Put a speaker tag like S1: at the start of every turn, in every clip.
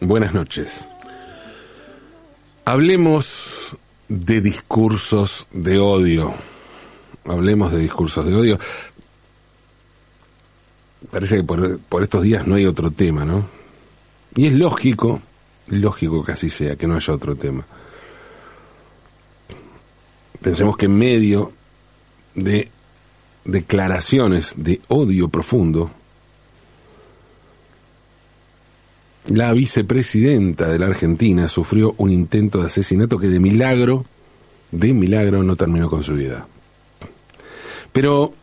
S1: Buenas noches. Hablemos de discursos de odio. Hablemos de discursos de odio. Parece que por estos días no hay otro tema, ¿no? Y es lógico, lógico que así sea, que no haya otro tema. Pensemos que en medio de declaraciones de odio profundo, la vicepresidenta de la Argentina sufrió un intento de asesinato que de milagro, de milagro no terminó con su vida. Pero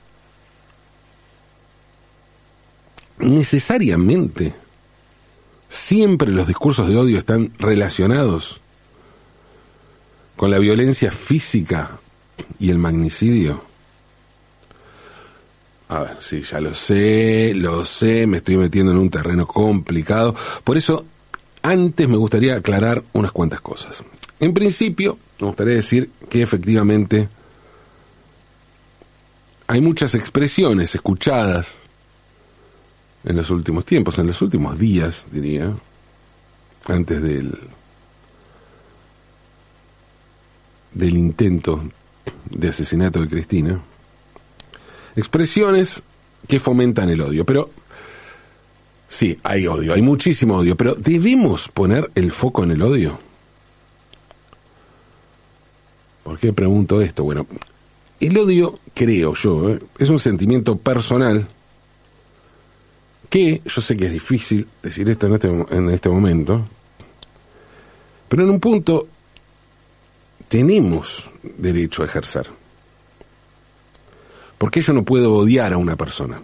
S1: necesariamente siempre los discursos de odio están relacionados con la violencia física y el magnicidio. A ver, sí, ya lo sé, lo sé, me estoy metiendo en un terreno complicado. Por eso, antes me gustaría aclarar unas cuantas cosas. En principio, me gustaría decir que efectivamente hay muchas expresiones escuchadas en los últimos tiempos, en los últimos días, diría, antes del del intento de asesinato de Cristina, expresiones que fomentan el odio. Pero sí, hay odio, hay muchísimo odio, pero ¿debemos poner el foco en el odio? ¿Por qué pregunto esto? Bueno, el odio, creo yo, ¿eh? es un sentimiento personal que, yo sé que es difícil decir esto en este, en este momento, pero en un punto tenemos derecho a ejercer. Porque yo no puedo odiar a una persona.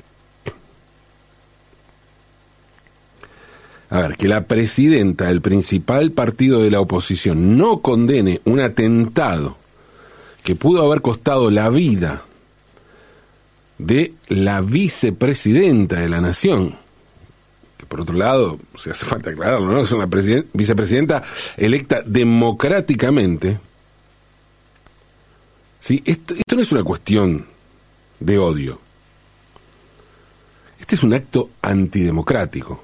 S1: A ver, que la presidenta del principal partido de la oposición no condene un atentado que pudo haber costado la vida de la vicepresidenta de la nación, que por otro lado, si hace falta aclararlo, ¿no? Es una vicepresidenta electa democráticamente, ¿Sí? Esto, esto no es una cuestión de odio. Este es un acto antidemocrático.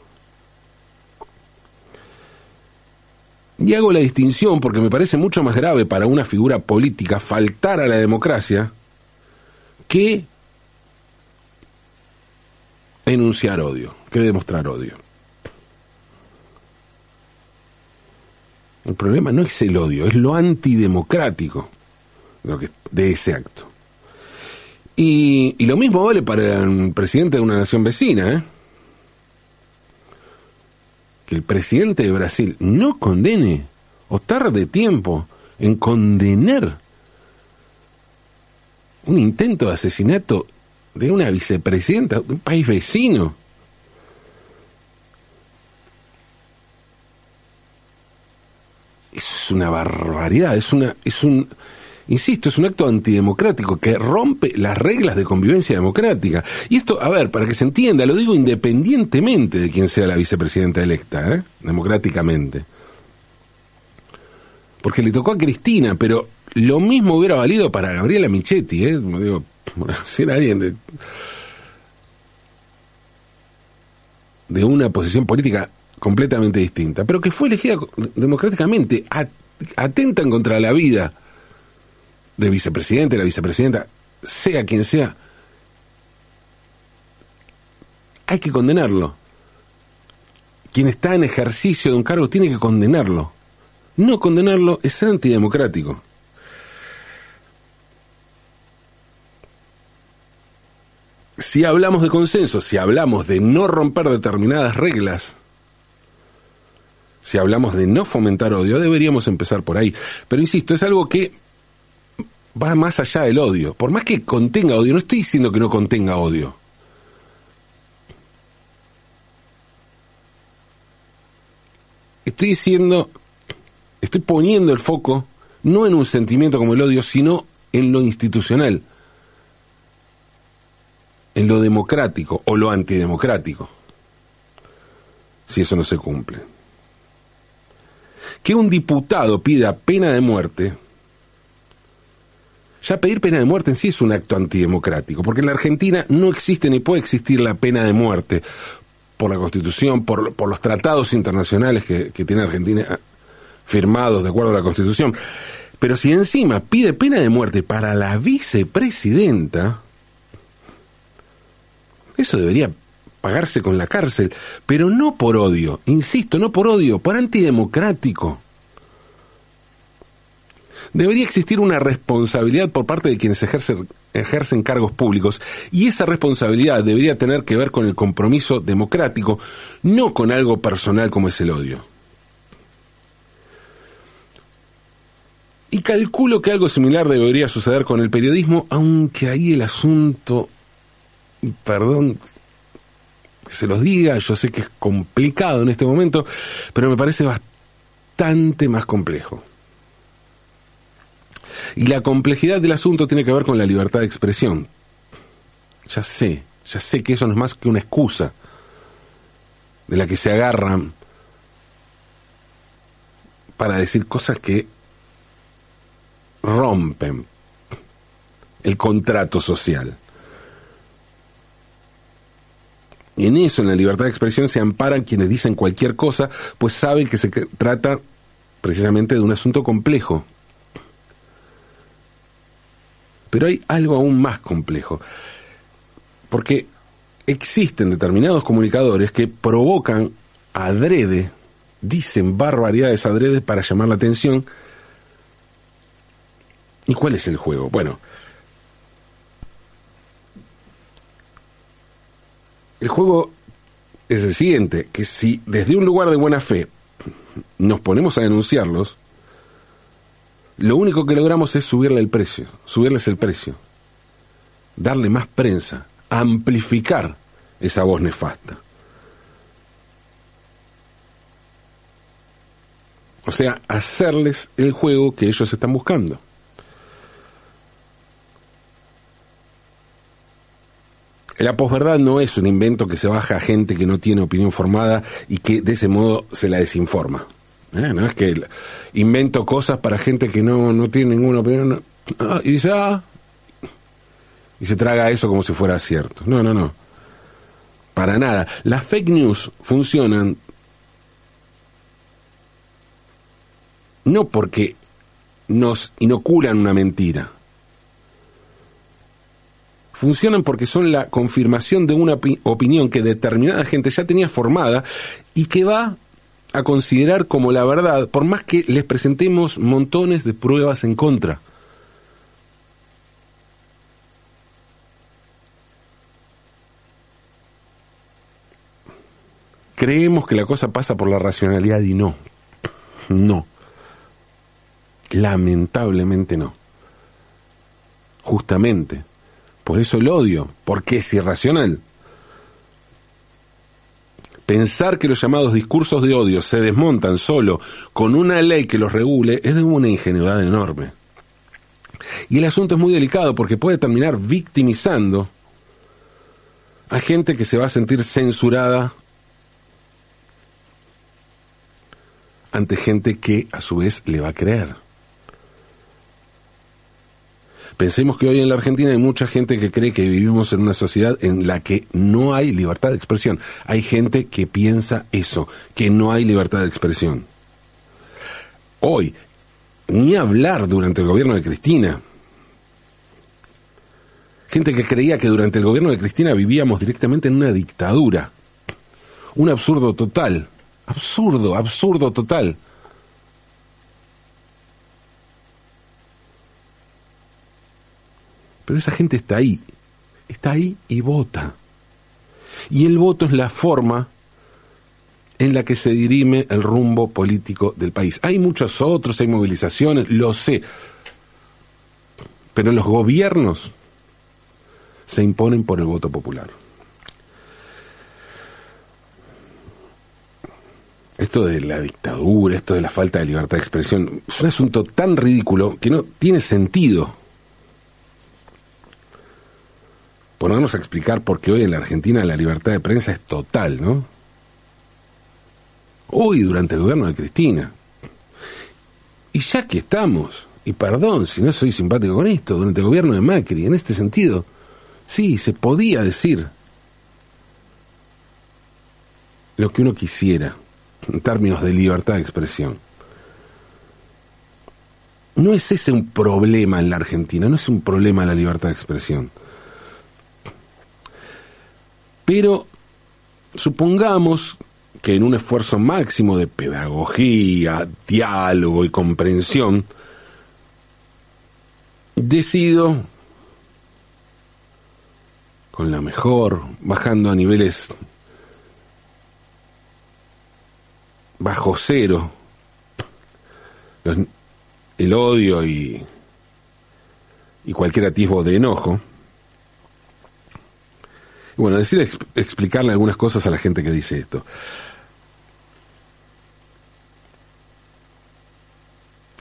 S1: Y hago la distinción porque me parece mucho más grave para una figura política faltar a la democracia que enunciar odio, que demostrar odio. El problema no es el odio, es lo antidemocrático de ese acto. Y, y, lo mismo vale para el presidente de una nación vecina, ¿eh? Que el presidente de Brasil no condene o tarde tiempo en condenar un intento de asesinato de una vicepresidenta de un país vecino. Eso es una barbaridad, es una, es un, Insisto, es un acto antidemocrático que rompe las reglas de convivencia democrática. Y esto, a ver, para que se entienda, lo digo independientemente de quién sea la vicepresidenta electa, ¿eh? democráticamente. Porque le tocó a Cristina, pero lo mismo hubiera valido para Gabriela Michetti, ¿eh? Digo, alguien de, de una posición política completamente distinta, pero que fue elegida democráticamente, atentan contra la vida de vicepresidente, la vicepresidenta, sea quien sea, hay que condenarlo. Quien está en ejercicio de un cargo tiene que condenarlo. No condenarlo es antidemocrático. Si hablamos de consenso, si hablamos de no romper determinadas reglas, si hablamos de no fomentar odio, deberíamos empezar por ahí. Pero insisto, es algo que va más allá del odio. Por más que contenga odio, no estoy diciendo que no contenga odio. Estoy diciendo, estoy poniendo el foco no en un sentimiento como el odio, sino en lo institucional, en lo democrático o lo antidemocrático, si eso no se cumple. Que un diputado pida pena de muerte Ya pedir pena de muerte en sí es un acto antidemocrático, porque en la Argentina no existe ni puede existir la pena de muerte por la Constitución, por, por los tratados internacionales que, que tiene Argentina firmados de acuerdo a la Constitución. Pero si encima pide pena de muerte para la vicepresidenta, eso debería pagarse con la cárcel, pero no por odio, insisto, no por odio, por antidemocrático. Debería existir una responsabilidad por parte de quienes ejercen, cargos públicos y esa responsabilidad debería tener que ver con el compromiso democrático, no con algo personal como es el odio. Y calculo que algo similar debería suceder con el periodismo, aunque ahí el asunto, perdón que se los diga, yo sé que es complicado en este momento, pero me parece bastante más complejo. Y la complejidad del asunto tiene que ver con la libertad de expresión. Ya sé, ya sé que eso no es más que una excusa de la que se agarran para decir cosas que rompen el contrato social. Y en eso, en la libertad de expresión, se amparan quienes dicen cualquier cosa, pues saben que se trata precisamente de un asunto complejo. Pero hay algo aún más complejo, porque existen determinados comunicadores que provocan adrede, dicen barbaridades adrede para llamar la atención, ¿Y cuál es el juego? Bueno, el juego es el siguiente, que si desde un lugar de buena fe nos ponemos a denunciarlos, lo único que logramos es subirle el precio, subirles el precio, darle más prensa, amplificar esa voz nefasta. O sea, hacerles el juego que ellos están buscando. La posverdad no es un invento que se baja a gente que no tiene opinión formada y que de ese modo se la desinforma. ¿Eh? No es que invento cosas para gente que no, no tiene ninguna opinión ah, y dice, ah, y se traga eso como si fuera cierto. No, no, no. Para nada. Las fake news funcionan no porque nos inoculan una mentira funcionan porque son la confirmación de una opinión que determinada gente ya tenía formada y que va a considerar como la verdad, por más que les presentemos montones de pruebas en contra. Creemos que la cosa pasa por la racionalidad y no. No. Lamentablemente no. Justamente por eso el odio, porque es irracional. Pensar que los llamados discursos de odio se desmontan solo con una ley que los regule es de una ingenuidad enorme. Y el asunto es muy delicado porque puede terminar victimizando a gente que se va a sentir censurada ante gente que a su vez le va a creer. Pensemos que hoy en la Argentina hay mucha gente que cree que vivimos en una sociedad en la que no hay libertad de expresión. Hay gente que piensa eso, que no hay libertad de expresión. Hoy, ni hablar durante el gobierno de Cristina. Gente que creía que durante el gobierno de Cristina vivíamos directamente en una dictadura. Un absurdo total. Absurdo, absurdo total. Pero esa gente está ahí, está ahí y vota. Y el voto es la forma en la que se dirime el rumbo político del país. Hay muchos otros, hay movilizaciones, lo sé. Pero los gobiernos se imponen por el voto popular. Esto de la dictadura, esto de la falta de libertad de expresión, es un asunto tan ridículo que no tiene sentido ponernos a explicar por qué hoy en la Argentina la libertad de prensa es total, ¿no? Hoy durante el gobierno de Cristina. Y ya que estamos, y perdón si no soy simpático con esto, durante el gobierno de Macri, en este sentido, sí, se podía decir lo que uno quisiera en términos de libertad de expresión. No es ese un problema en la Argentina, no es un problema la libertad de expresión. Pero supongamos que en un esfuerzo máximo de pedagogía, diálogo y comprensión, decido, con la mejor, bajando a niveles bajo cero, el odio y, y cualquier atisbo de enojo, bueno, decir explicarle algunas cosas a la gente que dice esto.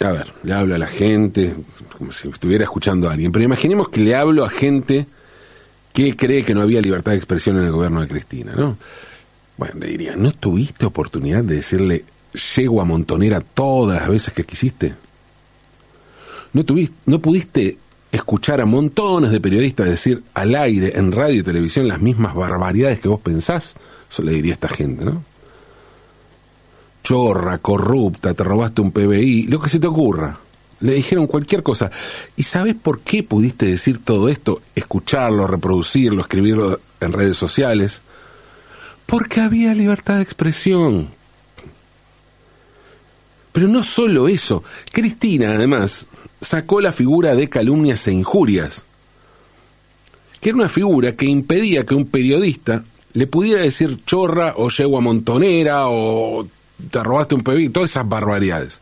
S1: A ver, le hablo a la gente, como si estuviera escuchando a alguien, pero imaginemos que le hablo a gente que cree que no había libertad de expresión en el gobierno de Cristina, ¿no? Bueno, le diría, ¿no tuviste oportunidad de decirle a montonera todas las veces que quisiste? ¿No, tuviste, ¿No pudiste escuchar a montones de periodistas decir al aire, en radio y televisión, las mismas barbaridades que vos pensás? Eso le diría a esta gente, ¿no? chorra, corrupta, te robaste un PBI, lo que se te ocurra. Le dijeron cualquier cosa. ¿Y sabes por qué pudiste decir todo esto? Escucharlo, reproducirlo, escribirlo en redes sociales. Porque había libertad de expresión. Pero no solo eso. Cristina, además, sacó la figura de calumnias e injurias. Que era una figura que impedía que un periodista le pudiera decir chorra o yegua montonera o te robaste un PBI, todas esas barbaridades.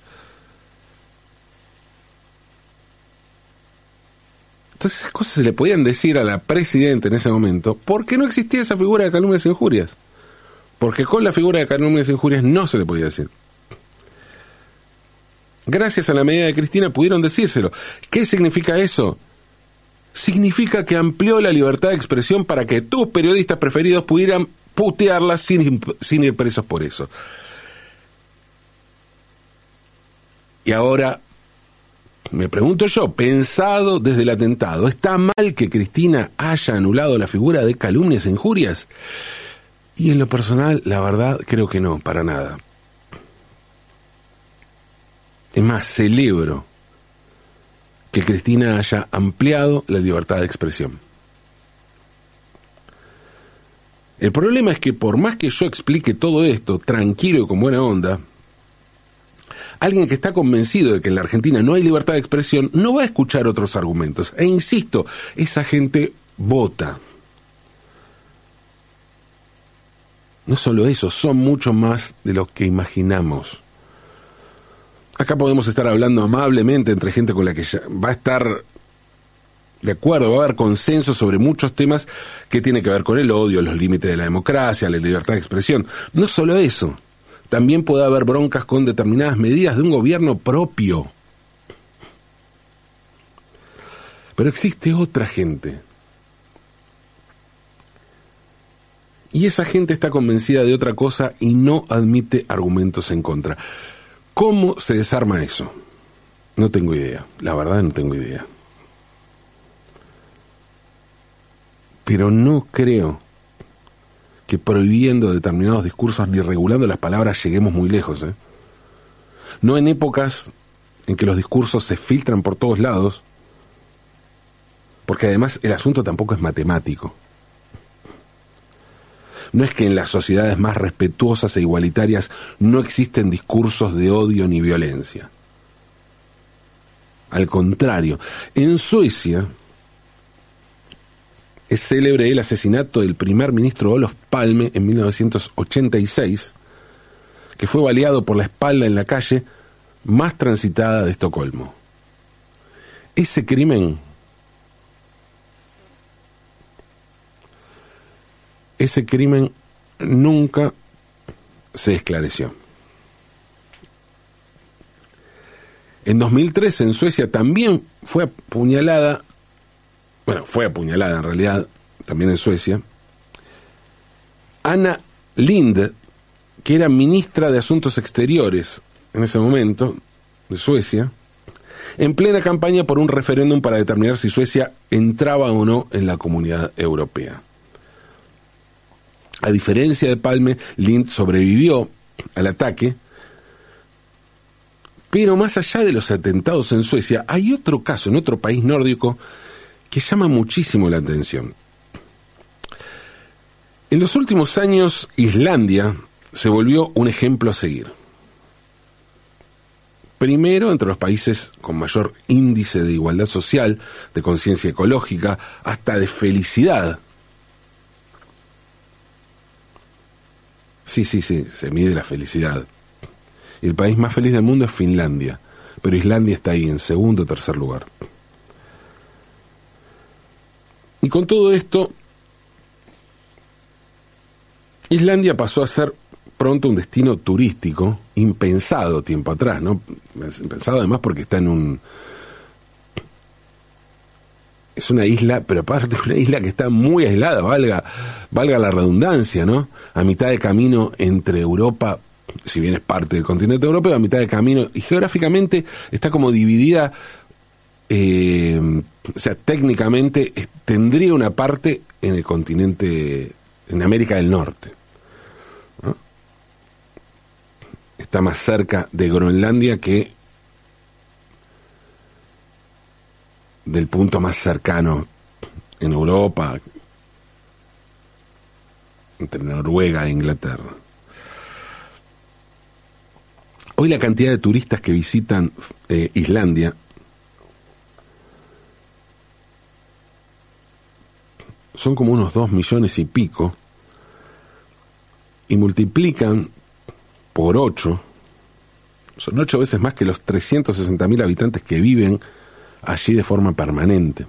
S1: Entonces esas cosas se le podían decir a la presidenta en ese momento porque no existía esa figura de calumnias e injurias. Porque con la figura de calumnias e injurias no se le podía decir. Gracias a la medida de Cristina pudieron decírselo. ¿Qué significa eso? Significa que amplió la libertad de expresión para que tus periodistas preferidos pudieran putearla sin, sin ir presos por eso. Y ahora, me pregunto yo, pensado desde el atentado, ¿está mal que Cristina haya anulado la figura de calumnias e injurias? Y en lo personal, la verdad, creo que no, para nada. Es más, celebro que Cristina haya ampliado la libertad de expresión. El problema es que por más que yo explique todo esto tranquilo y con buena onda, alguien que está convencido de que en la Argentina no hay libertad de expresión no va a escuchar otros argumentos. E insisto, esa gente vota. No solo eso, son mucho más de lo que imaginamos. Acá podemos estar hablando amablemente entre gente con la que va a estar de acuerdo, va a haber consenso sobre muchos temas que tienen que ver con el odio, los límites de la democracia, la libertad de expresión. No solo eso, también puede haber broncas con determinadas medidas de un gobierno propio. Pero existe otra gente. Y esa gente está convencida de otra cosa y no admite argumentos en contra. ¿Cómo se desarma eso? No tengo idea, la verdad no tengo idea. Pero no creo que prohibiendo determinados discursos ni regulando las palabras lleguemos muy lejos. ¿eh? No en épocas en que los discursos se filtran por todos lados, porque además el asunto tampoco es matemático. No es que en las sociedades más respetuosas e igualitarias no existen discursos de odio ni violencia. Al contrario, en Suecia es célebre el asesinato del primer ministro Olof Palme en 1986, que fue baleado por la espalda en la calle más transitada de Estocolmo. Ese crimen, ese crimen nunca se esclareció. En 2003 en Suecia también fue apuñalada bueno, fue apuñalada en realidad, también en Suecia, Ana Lind, que era ministra de Asuntos Exteriores en ese momento, de Suecia, en plena campaña por un referéndum para determinar si Suecia entraba o no en la comunidad europea. A diferencia de Palme, Lind sobrevivió al ataque, pero más allá de los atentados en Suecia, hay otro caso en otro país nórdico que llama muchísimo la atención. En los últimos años, Islandia se volvió un ejemplo a seguir. Primero, entre los países con mayor índice de igualdad social, de conciencia ecológica, hasta de felicidad. Sí, sí, sí, se mide la felicidad. El país más feliz del mundo es Finlandia, pero Islandia está ahí en segundo o tercer lugar. Y con todo esto, Islandia pasó a ser pronto un destino turístico impensado tiempo atrás, ¿no? Impensado además porque está en un es una isla, pero aparte una isla que está muy aislada, valga, valga la redundancia, ¿no? A mitad de camino entre Europa, si bien es parte del continente europeo, a mitad de camino, y geográficamente está como dividida eh, o sea, técnicamente tendría una parte en el continente, en América del Norte. Está más cerca de Groenlandia que del punto más cercano en Europa, entre Noruega e Inglaterra. Hoy la cantidad de turistas que visitan eh, Islandia son como unos dos millones y pico, y multiplican por ocho, son ocho veces más que los 360 mil habitantes que viven allí de forma permanente.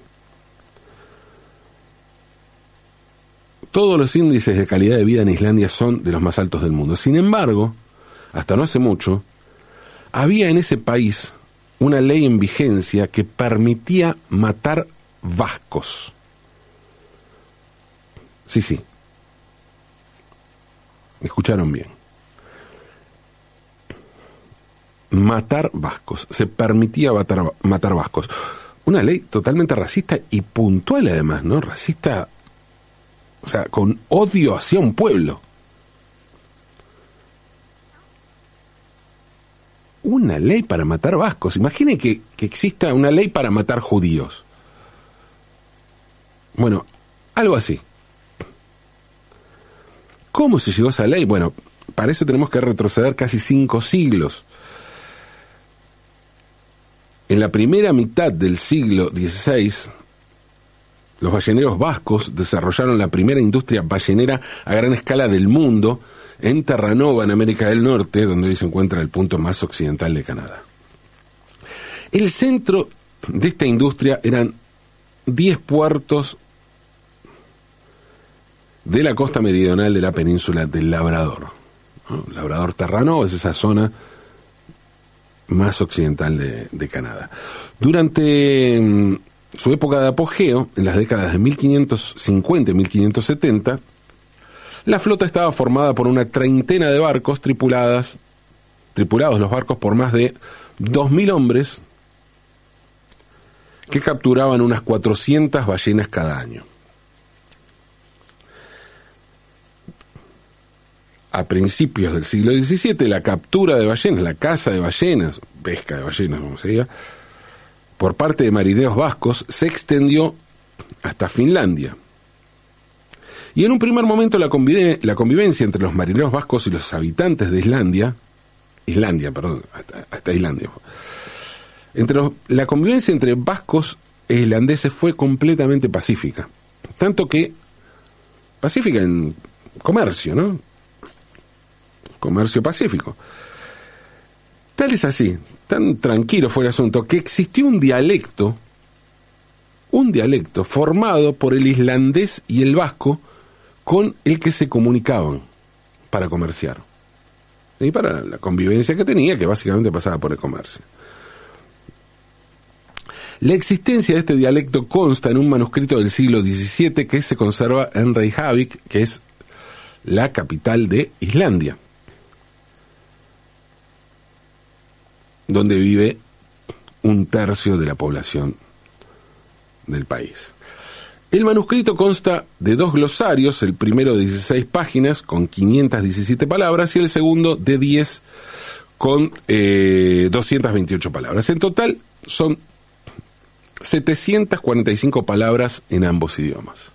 S1: Todos los índices de calidad de vida en Islandia son de los más altos del mundo. Sin embargo, hasta no hace mucho, había en ese país una ley en vigencia que permitía matar vascos. Sí, sí. Escucharon bien. Matar vascos. Se permitía matar, vascos. Una ley totalmente racista y puntual además, ¿no? Racista, o sea, con odio hacia un pueblo. Una ley para matar vascos. Imaginen que, que exista una ley para matar judíos. Bueno, algo así. ¿Cómo se llegó a esa ley? Bueno, para eso tenemos que retroceder casi cinco siglos. En la primera mitad del siglo XVI, los balleneros vascos desarrollaron la primera industria ballenera a gran escala del mundo en Terranova, en América del Norte, donde hoy se encuentra el punto más occidental de Canadá. El centro de esta industria eran 10 puertos de la costa meridional de la península del Labrador. Labrador Terrano es esa zona más occidental de, Canadá. Durante mm, su época de apogeo, en las décadas de 1550 y 1570, la flota estaba formada por una treintena de barcos tripuladas, tripulados los barcos por más de 2.000 hombres que capturaban unas 400 ballenas cada año. A principios del siglo XVII, la captura de ballenas, la caza de ballenas, pesca de ballenas, como se diga, por parte de marineros vascos, se extendió hasta Finlandia. Y en un primer momento la, convivencia entre los marineros vascos y los habitantes de Islandia, Islandia, perdón, hasta, Islandia, entre la convivencia entre vascos e islandeses fue completamente pacífica. Tanto que, pacífica en comercio, ¿no? Comercio pacífico. Tal es así, tan tranquilo fue el asunto, que existió un dialecto, un dialecto formado por el islandés y el vasco con el que se comunicaban para comerciar. Y para la convivencia que tenía, que básicamente pasaba por el comercio. La existencia de este dialecto consta en un manuscrito del siglo XVII que se conserva en Reykjavik, que es la capital de Islandia. Donde vive un tercio de la población del país. El manuscrito consta de dos glosarios, el primero de 16 páginas con 517 palabras y el segundo de 10 con 228 eh, palabras. En total son 745 palabras en ambos idiomas.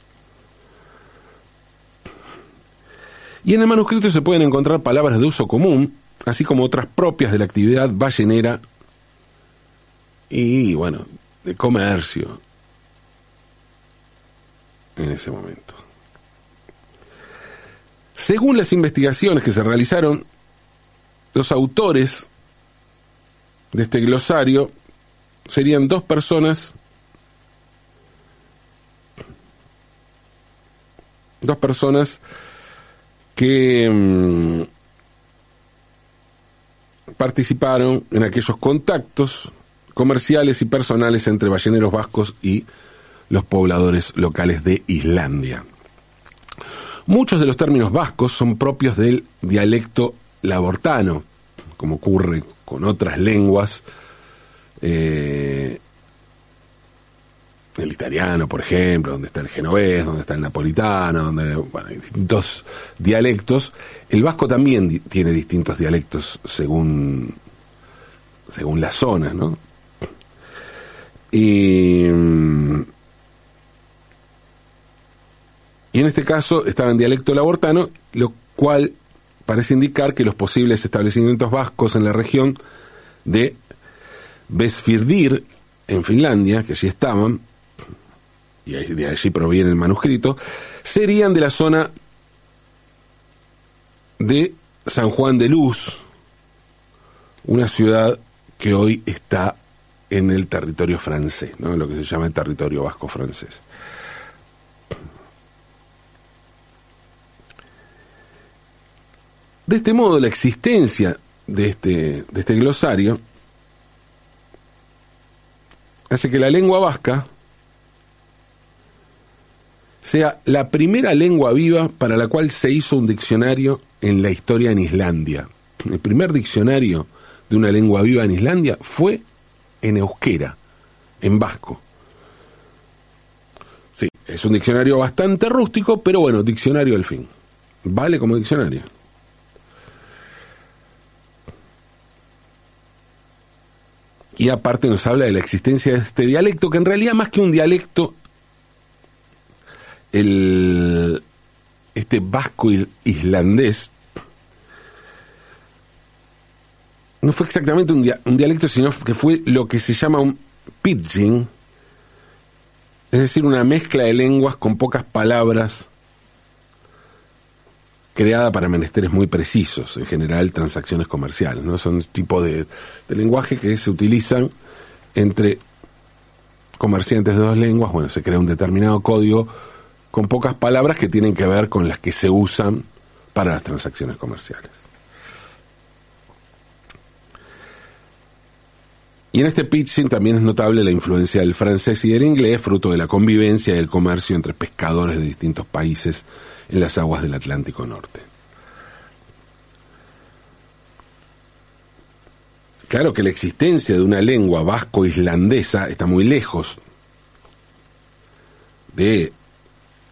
S1: Y en el manuscrito se pueden encontrar palabras de uso común, así como otras propias de la actividad ballenera y, bueno, de comercio en ese momento. Según las investigaciones que se realizaron, los autores de este glosario serían dos personas, dos personas que mm, participaron en aquellos contactos comerciales y personales entre balleneros vascos y los pobladores locales de Islandia. Muchos de los términos vascos son propios del dialecto labortano, como ocurre con otras lenguas, eh, el italiano, por ejemplo, donde está el genovés, donde está el napolitano, donde, bueno, hay distintos dialectos. El vasco también tiene distintos dialectos según, según la zona, ¿no? Y, y en este caso estaba en dialecto labortano, lo cual parece indicar que los posibles establecimientos vascos en la región de Vesfirdir, en Finlandia, que allí estaban, y de allí proviene el manuscrito, serían de la zona de San Juan de Luz, una ciudad que hoy está en el territorio francés, ¿no? lo que se llama el territorio vasco francés. De este modo, la existencia de este, de este glosario hace que la lengua vasca sea la primera lengua viva para la cual se hizo un diccionario en la historia en Islandia. El primer diccionario de una lengua viva en Islandia fue en euskera, en vasco. Sí, es un diccionario bastante rústico, pero bueno, diccionario al fin. Vale como diccionario. Y aparte nos habla de la existencia de este dialecto, que en realidad más que un dialecto, el, este vasco islandés no fue exactamente un, dialecto, sino que fue lo que se llama un pidgin, es decir, una mezcla de lenguas con pocas palabras creada para menesteres muy precisos, en general transacciones comerciales, ¿no? Son tipo de, de lenguaje que se utilizan entre comerciantes de dos lenguas, bueno, se crea un determinado código con pocas palabras que tienen que ver con las que se usan para las transacciones comerciales. Y en este pitching también es notable la influencia del francés y del inglés, fruto de la convivencia y el comercio entre pescadores de distintos países en las aguas del Atlántico Norte. Claro que la existencia de una lengua vasco-islandesa está muy lejos de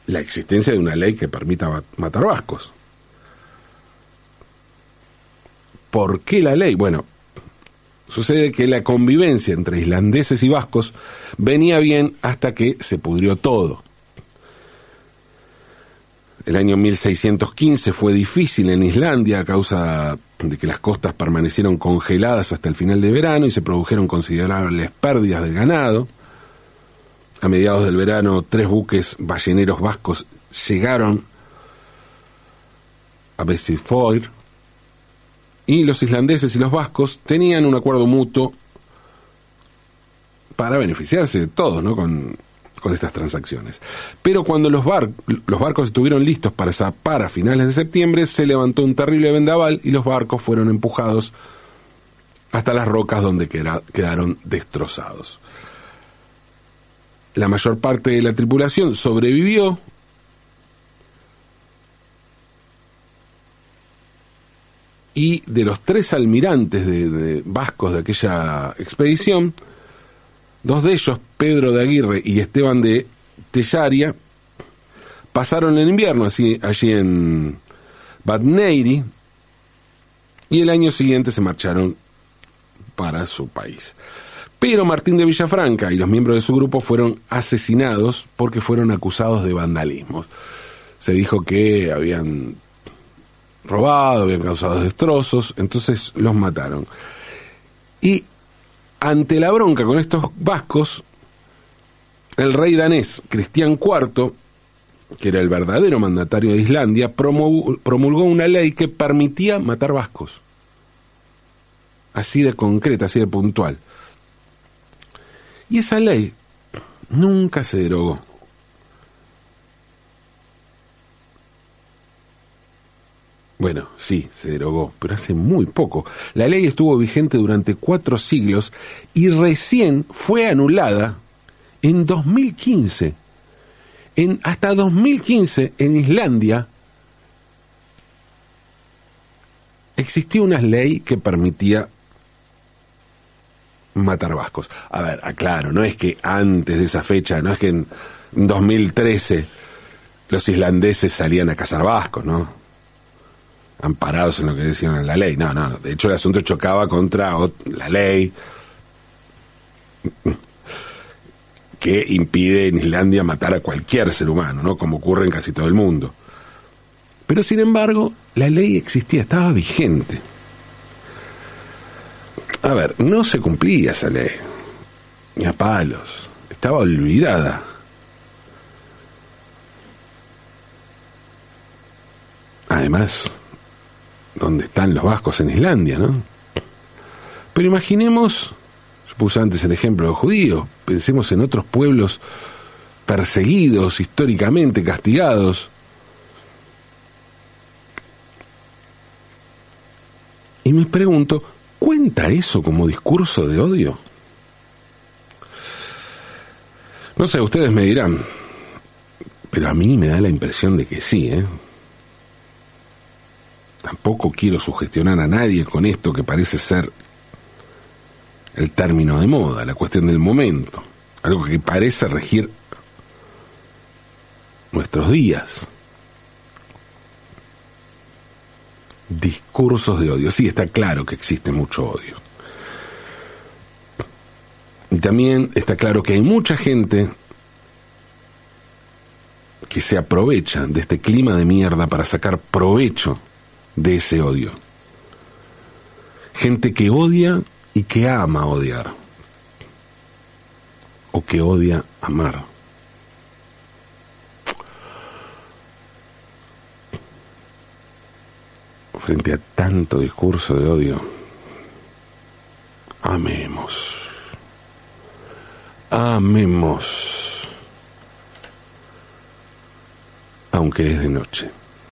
S1: la existencia de una ley que permita matar vascos. ¿Por qué la ley? Bueno, sucede que la convivencia entre islandeses y vascos venía bien hasta que se pudrió todo. El año 1615 fue difícil en Islandia a causa de que las costas permanecieron congeladas hasta el final de verano y se produjeron considerables pérdidas de ganado. A mediados del verano, tres buques balleneros vascos llegaron a Bessifoir y los islandeses y los vascos tenían un acuerdo mutuo para beneficiarse de todos, ¿no? Con estas transacciones. Pero cuando los, los barcos estuvieron listos para zapar a finales de septiembre, se levantó un terrible vendaval y los barcos fueron empujados hasta las rocas donde quedaron destrozados. La mayor parte de la tripulación sobrevivió y de los tres almirantes de, vascos de aquella expedición, Dos de ellos, Pedro de Aguirre y Esteban de Tellaria, pasaron el invierno así, allí en Bad Neyri y el año siguiente se marcharon para su país. Pero Martín de Villafranca y los miembros de su grupo fueron asesinados porque fueron acusados de vandalismo. Se dijo que habían robado, habían causado destrozos, entonces los mataron. Y ante la bronca con estos vascos, el rey danés Cristian IV, que era el verdadero mandatario de Islandia, promulgó una ley que permitía matar vascos. Así de concreta, así de puntual. Y esa ley nunca se derogó. Bueno, sí, se derogó, pero hace muy poco. La ley estuvo vigente durante cuatro siglos y recién fue anulada en 2015. En, hasta 2015 en Islandia existía una ley que permitía matar vascos. A ver, aclaro, no es que antes de esa fecha, no es que en 2013 los islandeses salían a cazar vascos, ¿no? amparados en lo que decían en la ley. No, no, de hecho el asunto chocaba contra la ley que impide en Islandia matar a cualquier ser humano, ¿no? Como ocurre en casi todo el mundo. Pero sin embargo, la ley existía, estaba vigente. A ver, no se cumplía esa ley, ni a palos, estaba olvidada. Además, donde están los vascos en Islandia, ¿no? Pero imaginemos, yo puse antes el ejemplo de los judíos, pensemos en otros pueblos perseguidos, históricamente castigados. Y me pregunto, ¿cuenta eso como discurso de odio? No sé, ustedes me dirán, pero a mí me da la impresión de que sí, ¿eh? Tampoco quiero sugestionar a nadie con esto que parece ser el término de moda, la cuestión del momento, algo que parece regir nuestros días. Discursos de odio. Sí, está claro que existe mucho odio. Y también está claro que hay mucha gente que se aprovecha de este clima de mierda para sacar provecho de ese odio. Gente que odia y que ama odiar. O que odia amar. Frente a tanto discurso de odio, amemos. Amemos. Aunque es de noche.